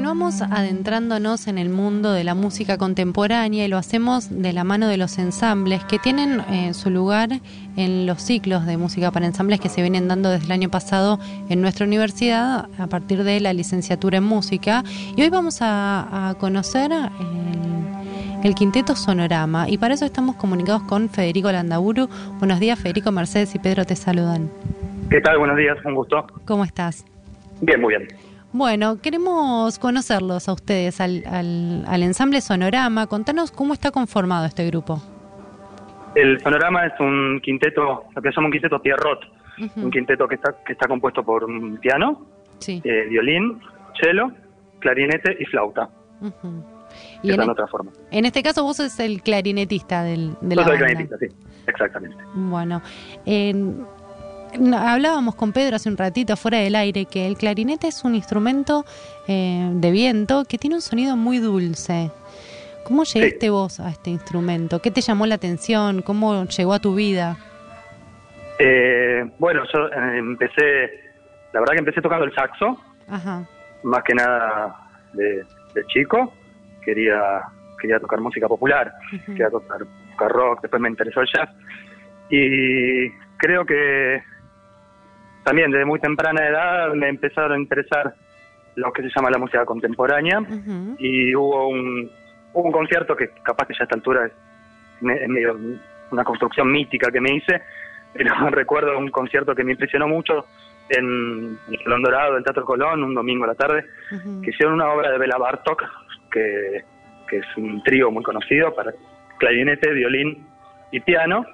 continuamos adentrándonos en el mundo de la música contemporánea y lo hacemos de la mano de los ensambles que tienen eh, su lugar en los ciclos de música para ensambles que se vienen dando desde el año pasado en nuestra universidad a partir de la licenciatura en música. Y hoy vamos a, conocer el, el, quinteto Sonorama y para eso estamos comunicados con Federico Landaburu. Buenos días, Federico, Mercedes y Pedro te saludan. ¿Qué tal? Buenos días, un gusto. ¿Cómo estás? Bien, muy bien. Bueno, queremos conocerlos a ustedes, al, al, ensamble Sonorama. Contanos cómo está conformado este grupo. El Sonorama es un quinteto, lo que se llama un quinteto Pierrot, un quinteto que está, que está compuesto por un piano, eh, violín, cello, clarinete y flauta. Y en, otra forma. En este caso vos sos el clarinetista del, de la Yo soy el clarinetista, sí, exactamente. Bueno, hablábamos con Pedro hace un ratito fuera del aire que el clarinete es un instrumento eh, de viento que tiene un sonido muy dulce. ¿Cómo llegaste vos a este instrumento? ¿Qué te llamó la atención? ¿Cómo llegó a tu vida? Eh, bueno, yo eh, empecé, la verdad que empecé tocando el saxo, más que nada de, chico. Quería quería tocar música popular, quería tocar, tocar rock, después me interesó el jazz. Y creo que también desde muy temprana edad me empezaron a interesar lo que se llama la música contemporánea. Y hubo un, un concierto que capaz que ya a esta altura es, medio una construcción mítica que me hice, pero recuerdo un concierto que me impresionó mucho en el Dorado, el Teatro Colón, un domingo a la tarde, que hicieron una obra de Bela Bartok, que, que es un trío muy conocido para clarinete, violín y piano,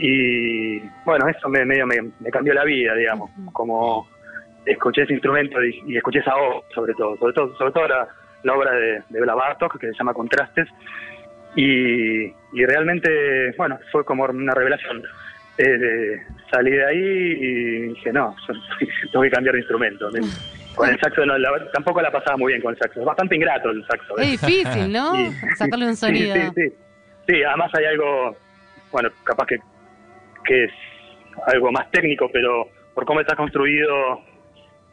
y bueno, eso me, medio me, cambió la vida, digamos, como escuché ese instrumento y, escuché esa voz, sobre todo, sobre todo, sobre todo la, obra de, de Bela Bartok, que se llama Contrastes, y, y realmente, bueno, fue como una revelación. Eh, salí de ahí y dije, no, tengo que cambiar de instrumento. Con el saxo no, tampoco la pasaba muy bien con el saxo. Es bastante ingrato el saxo. Es difícil, ¿no? Sacarle un sonido. Sí, sí, sí. además hay algo, bueno, capaz que que es algo más técnico, pero por cómo está construido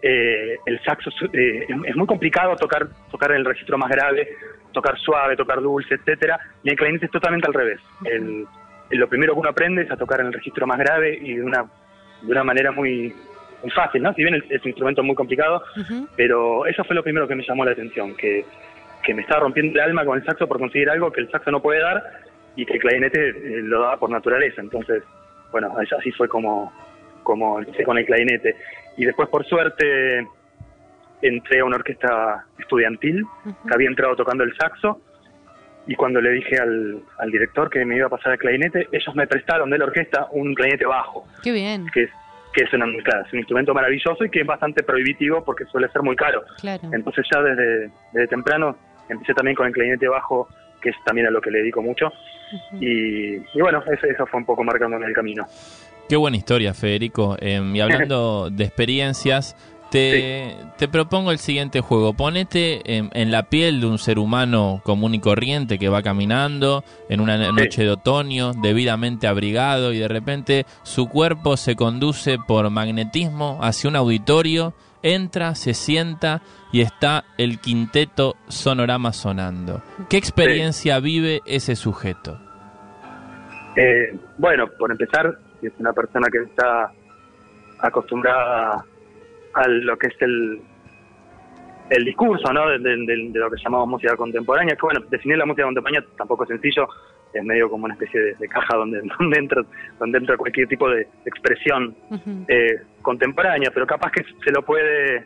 eh, el saxo eh, es muy complicado tocar tocar el registro más grave, tocar suave, tocar dulce, etcétera, y el clarinete es totalmente al revés. El, lo primero que uno aprende es a tocar en el registro más grave y de una de una manera muy muy fácil, ¿no? Si bien es un instrumento muy complicado, pero eso fue lo primero que me llamó la atención, que, que me estaba rompiendo el alma con el saxo por conseguir algo que el saxo no puede dar y que el clarinete eh, lo da por naturaleza. Entonces, bueno, así fue como, como empecé con el clarinete. Y después, por suerte, entré a una orquesta estudiantil que había entrado tocando el saxo. Y cuando le dije al, al director que me iba a pasar el clarinete, ellos me prestaron de la orquesta un clarinete bajo. Qué bien. Que es, que es, un instrumento maravilloso y que es bastante prohibitivo porque suele ser muy caro. Entonces ya desde, desde temprano empecé también con el clarinete bajo que es también a lo que le dedico mucho. y, bueno, eso, fue un poco marcándome el camino. Qué buena historia, Federico. Em, y hablando de experiencias, te, te, propongo el siguiente juego. Ponete en, la piel de un ser humano común y corriente que va caminando en una noche de otoño, debidamente abrigado, y de repente su cuerpo se conduce por magnetismo hacia un auditorio entra, se sienta y está el quinteto sonorama sonando. ¿Qué experiencia vive ese sujeto? Eh, bueno, por empezar, es una persona que está acostumbrada a lo que es el, el discurso ¿no? de, lo que llamamos música contemporánea, que bueno, definir la música contemporánea tampoco es sencillo, es medio como una especie de, caja donde, donde, entra, donde entra cualquier tipo de expresión eh, contemporánea, pero capaz que se lo puede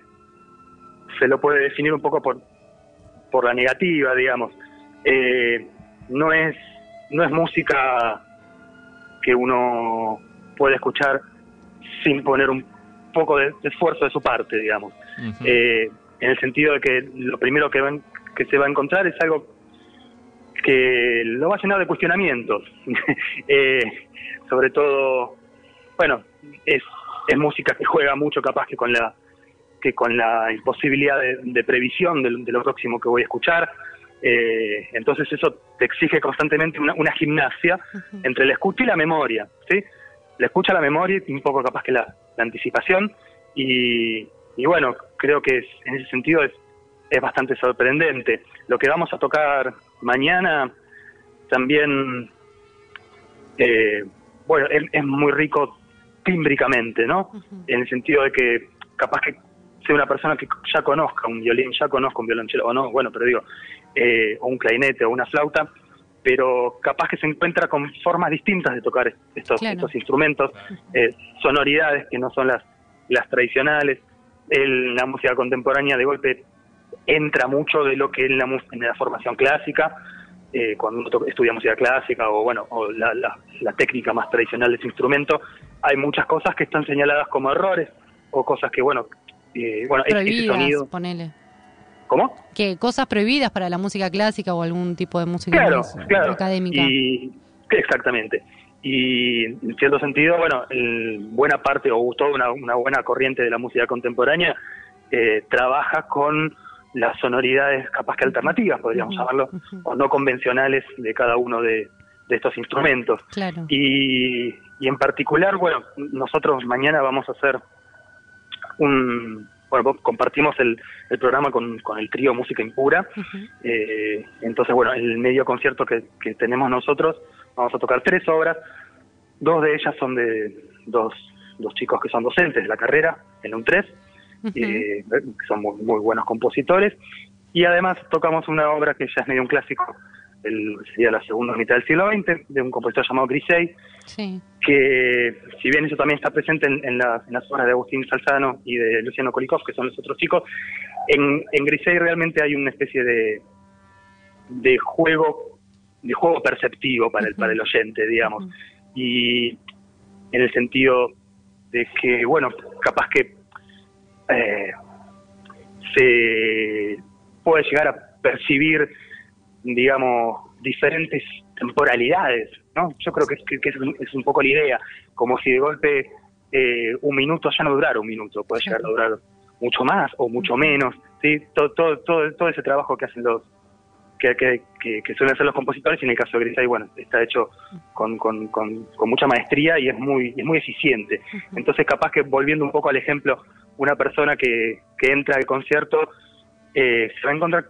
se lo puede definir un poco por, por la negativa, digamos. Eh, no es no es música que uno puede escuchar sin poner un poco de, esfuerzo de su parte, digamos. eh, en el sentido de que lo primero que, van, que se va a encontrar es algo que lo va a llenar de cuestionamientos. eh, sobre todo, bueno, es, es música que juega mucho capaz que con la que con la imposibilidad de, previsión de, lo próximo que voy a escuchar. Eh, entonces eso te exige constantemente una, una gimnasia entre la escucha y la memoria, ¿sí? La escucha, la memoria y un poco capaz que la, anticipación y, y bueno, creo que en ese sentido es es bastante sorprendente. Lo que vamos a tocar mañana también, eh, bueno, es, muy rico tímbricamente, ¿no? En el sentido de que capaz que sea una persona que ya conozca un violín, ya conozca un violonchelo, o no, bueno, pero digo, eh, o un clarinete o una flauta, pero capaz que se encuentra con formas distintas de tocar estos, estos instrumentos, eh, sonoridades que no son las, las tradicionales. En la música contemporánea de golpe entra mucho de lo que en la, en la formación clásica, eh, cuando uno estudia música clásica o bueno o la, la, técnica más tradicional de ese instrumento, hay muchas cosas que están señaladas como errores o cosas que bueno, eh, bueno, ese sonido. Ponele. ¿Cómo? Que cosas prohibidas para la música clásica o algún tipo de música académica. Y, exactamente. Y en cierto sentido, bueno, buena parte o toda una, una, buena corriente de la música contemporánea eh, trabaja con las sonoridades capaz que alternativas, podríamos llamarlo, o no convencionales de cada uno de, estos instrumentos. Claro. Y, y, en particular, bueno, nosotros mañana vamos a hacer un... Bueno, compartimos el, el programa con, con el trío Música Impura. Eh, entonces, bueno, el medio concierto que, que tenemos nosotros, vamos a tocar tres obras. Dos de ellas son de dos, dos chicos que son docentes de la carrera en un 3 eh, son muy, buenos compositores. Y además tocamos una obra que ya es medio un clásico, el, sería la segunda mitad del siglo XX, de un compositor llamado Grisey, que si bien eso también está presente en, la, en, las obras de Agustín Salzano y de Luciano Kolikov, que son los otros chicos, en, en Grisey realmente hay una especie de, de juego de juego perceptivo para el, para el oyente, digamos, y en el sentido de que, bueno, capaz que eh, se puede llegar a percibir digamos, diferentes temporalidades, ¿no? Yo creo que, es, un, poco la idea, como si de golpe eh, un minuto ya no durara un minuto, puede llegar a durar mucho más o mucho menos, ¿sí? Todo, todo, todo, todo ese trabajo que hacen los, que, que, que, suelen hacer los compositores y en el caso de Grisay, bueno, está hecho con, con, con, mucha maestría y es muy, es muy eficiente. Entonces, capaz que volviendo un poco al ejemplo, una persona que, que entra al concierto eh, se va a encontrar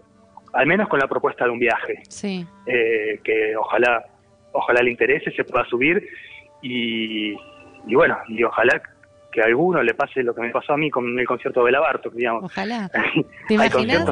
al menos con la propuesta de un viaje. Sí. Eh, que ojalá, ojalá le interese, se pueda subir y, y bueno, y ojalá que a alguno le pase lo que me pasó a mí con el concierto de Labarto, digamos. Ojalá. ¿Te imaginas?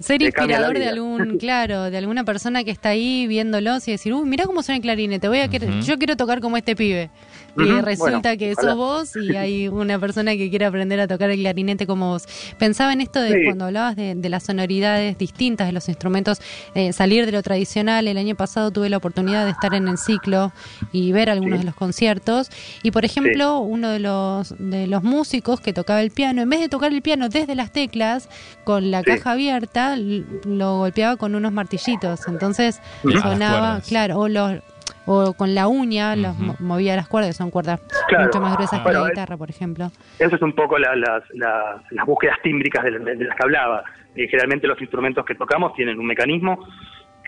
Ser inspirador de algún, claro, de alguna persona que está ahí viéndolos y decir, uy, mira cómo suena el clarinete, voy a yo quiero tocar como este pibe. Y resulta que sos vos y hay una persona que quiere aprender a tocar el clarinete como vos. Pensaba en esto de cuando hablabas de, las sonoridades distintas de los instrumentos, eh, salir de lo tradicional. El año pasado tuve la oportunidad de estar en el ciclo y ver algunos de los conciertos. Y por ejemplo, uno de los, de los músicos que tocaba el piano, en vez de tocar el piano desde las teclas, con la caja abierta, lo golpeaba con unos martillitos. Entonces sonaba, claro, o los o con la uña los movía las cuerdas, son cuerdas mucho más gruesas que la guitarra, por ejemplo. Eso es un poco las, las búsquedas tímbricas de, las que hablaba. Eh, generalmente los instrumentos que tocamos tienen un mecanismo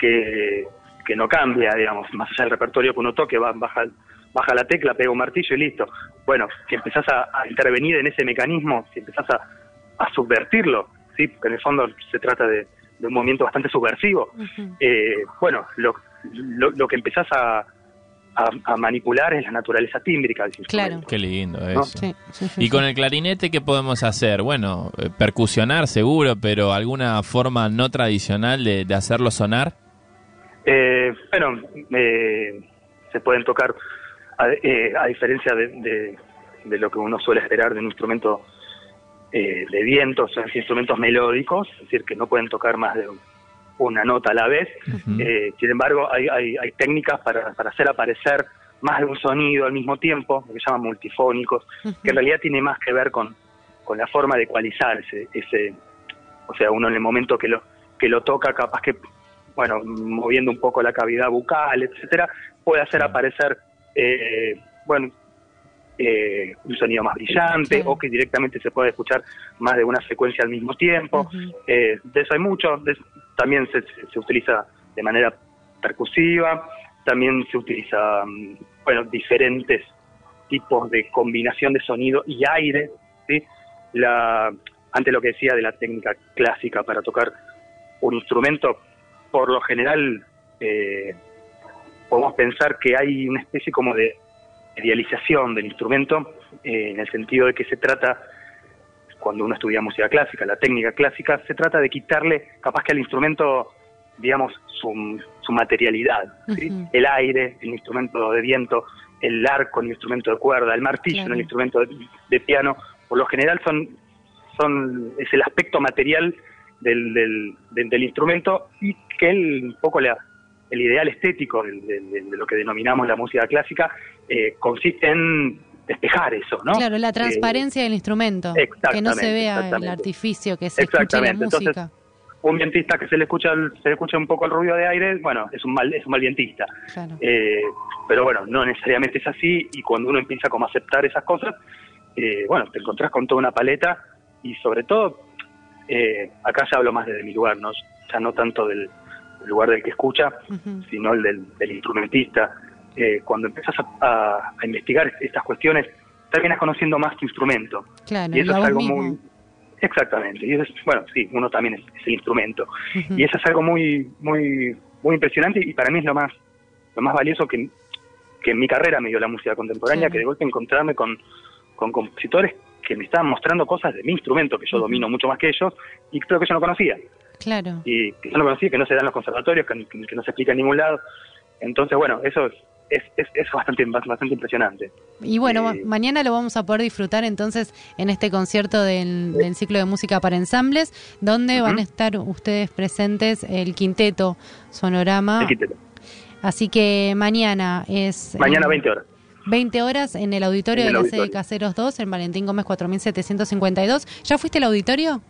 que, que no cambia, digamos, más allá del repertorio que uno toque, va, baja, baja la tecla, pega un martillo y listo. Bueno, si empezás a, intervenir en ese mecanismo, si empezás a, a subvertirlo, ¿sí? porque en el fondo se trata de, un movimiento bastante subversivo, eh, bueno, lo, lo, que empezás a, a, manipular es la naturaleza tímbrica del Claro. Qué lindo eso. y con el clarinete, ¿qué podemos hacer? Bueno, eh, percusionar seguro, pero alguna forma no tradicional de, hacerlo sonar. Eh, bueno, se pueden tocar, a, diferencia de, de, lo que uno suele esperar de un instrumento eh, de vientos, instrumentos melódicos, es decir, que no pueden tocar más de una nota a la vez. Eh, sin embargo, hay, hay, hay técnicas para, para, hacer aparecer más de un sonido al mismo tiempo, lo que llaman multifónicos, que en realidad tiene más que ver con, con la forma de ecualizar ese, ese, o sea, uno en el momento que lo, que lo toca, capaz que, bueno, moviendo un poco la cavidad bucal, etcétera, puede hacer aparecer, eh, bueno, eh, un sonido más brillante o que directamente se puede escuchar más de una secuencia al mismo tiempo. Eh, de eso hay mucho. también se, se, utiliza de manera percusiva, también se utiliza, mm, bueno, diferentes tipos de combinación de sonido y aire. ¿sí? La, ante lo que decía de la técnica clásica para tocar un instrumento, por lo general eh, podemos pensar que hay una especie como de idealización del instrumento, eh, en el sentido de que se trata, cuando uno estudia música clásica, la técnica clásica, se trata de quitarle capaz que al instrumento, digamos, su, su materialidad, el aire, el instrumento de viento, el arco, el instrumento de cuerda, el martillo, el instrumento de, piano, por lo general son, son es el aspecto material del, del, instrumento y que él, un poco la, el ideal estético de, lo que denominamos la música clásica eh, consiste en despejar eso, ¿no? Claro, la transparencia del instrumento, que no se vea el artificio, que se escuche la música. un vientista que se le escucha se le escucha un poco el ruido de aire, bueno, es un mal es un mal vientista. Eh, pero bueno, no necesariamente es así y cuando uno empieza como a aceptar esas cosas, eh, bueno, te encontrás con toda una paleta y sobre todo acá ya hablo más desde mi lugar, no ya no tanto del el lugar del que escucha, sino el del, instrumentista. Eh, cuando empiezas a, investigar estas cuestiones, terminas conociendo más tu instrumento. y eso es algo muy... Exactamente. Y eso bueno, sí, uno también es, el instrumento. Y eso es algo muy, muy, muy impresionante y para mí es lo más, lo más valioso que, que en mi carrera me dio la música contemporánea, que de golpe encontrarme con, con compositores que me estaban mostrando cosas de mi instrumento, que yo domino mucho más que ellos, y creo que yo no conocía. Claro. Y que yo no conocía, que no se dan los conservatorios, que, no se explica en ningún lado. Entonces, bueno, eso es, es, es, bastante, bastante impresionante. Y bueno, eh, mañana lo vamos a poder disfrutar entonces en este concierto del, ciclo de música para ensambles, donde van a estar ustedes presentes el quinteto Sonorama. El quinteto. Así que mañana es... Mañana 20 horas. 20 horas en el auditorio de la sede Caseros 2 en Valentín Gómez 4752. ¿Ya fuiste al auditorio?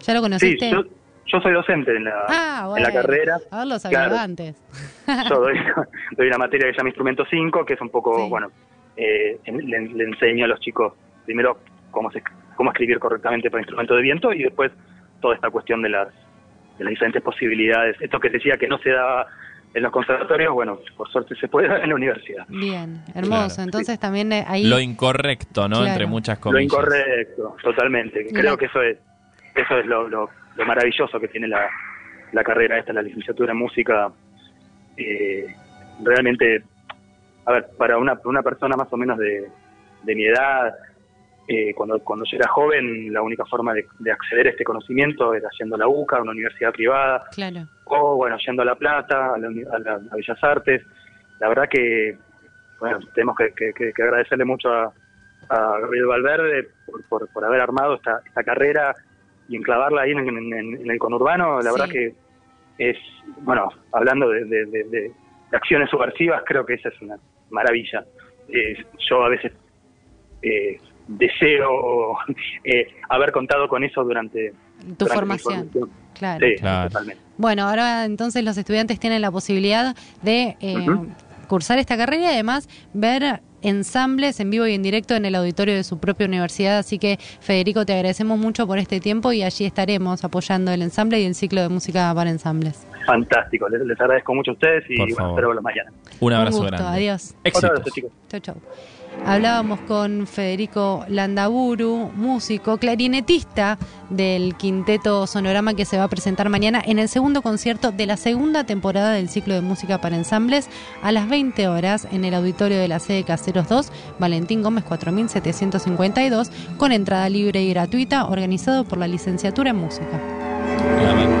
¿Ya lo conociste? Sí, yo, soy docente en la, ah, en la carrera. A ver, claro, antes. yo doy, una materia que se llama Instrumento 5, que es un poco, bueno, eh, le, enseño a los chicos primero cómo, se, cómo escribir correctamente para instrumento de viento y después toda esta cuestión de las, de las diferentes posibilidades. Esto que decía que no se daba en los conservatorios, bueno, por suerte se puede dar en la universidad. Bien, hermoso. Entonces también eh, ahí... Lo incorrecto, ¿no? Entre muchas comillas. Lo incorrecto, totalmente. Creo que eso es eso es lo, lo, maravilloso que tiene la, la carrera esta, la licenciatura en música. Eh, realmente, a ver, para una, una persona más o menos de, de mi edad, eh, cuando, cuando yo era joven, la única forma de, acceder a este conocimiento era yendo a la UCA, a una universidad privada, claro. o bueno, yendo a La Plata, a, la, Bellas Artes. La verdad que, bueno, tenemos que, agradecerle mucho a, Gabriel Valverde por, por, haber armado esta, esta carrera y enclavarla ahí en, el conurbano. La verdad que es, bueno, hablando de, acciones subversivas, creo que esa es una maravilla. Eh, yo a veces eh, deseo eh, haber contado con eso durante tu formación. Claro. Totalmente. Bueno, ahora entonces los estudiantes tienen la posibilidad de eh, cursar esta carrera y además ver ensambles en vivo y en directo en el auditorio de su propia universidad. Así que, Federico, te agradecemos mucho por este tiempo y allí estaremos apoyando el ensamble y el ciclo de música para ensambles. Fantástico, les, agradezco mucho a ustedes y bueno, espero mañana. Un abrazo Un Adiós. Éxitos. Chau, chau. Hablábamos con Federico Landaburu, músico, clarinetista del quinteto Sonorama que se va a presentar mañana en el segundo concierto de la segunda temporada del ciclo de música para ensambles a las 20 horas en el auditorio de la sede Caseros 2, Valentín Gómez 4752, con entrada libre y gratuita, organizado por la licenciatura en música.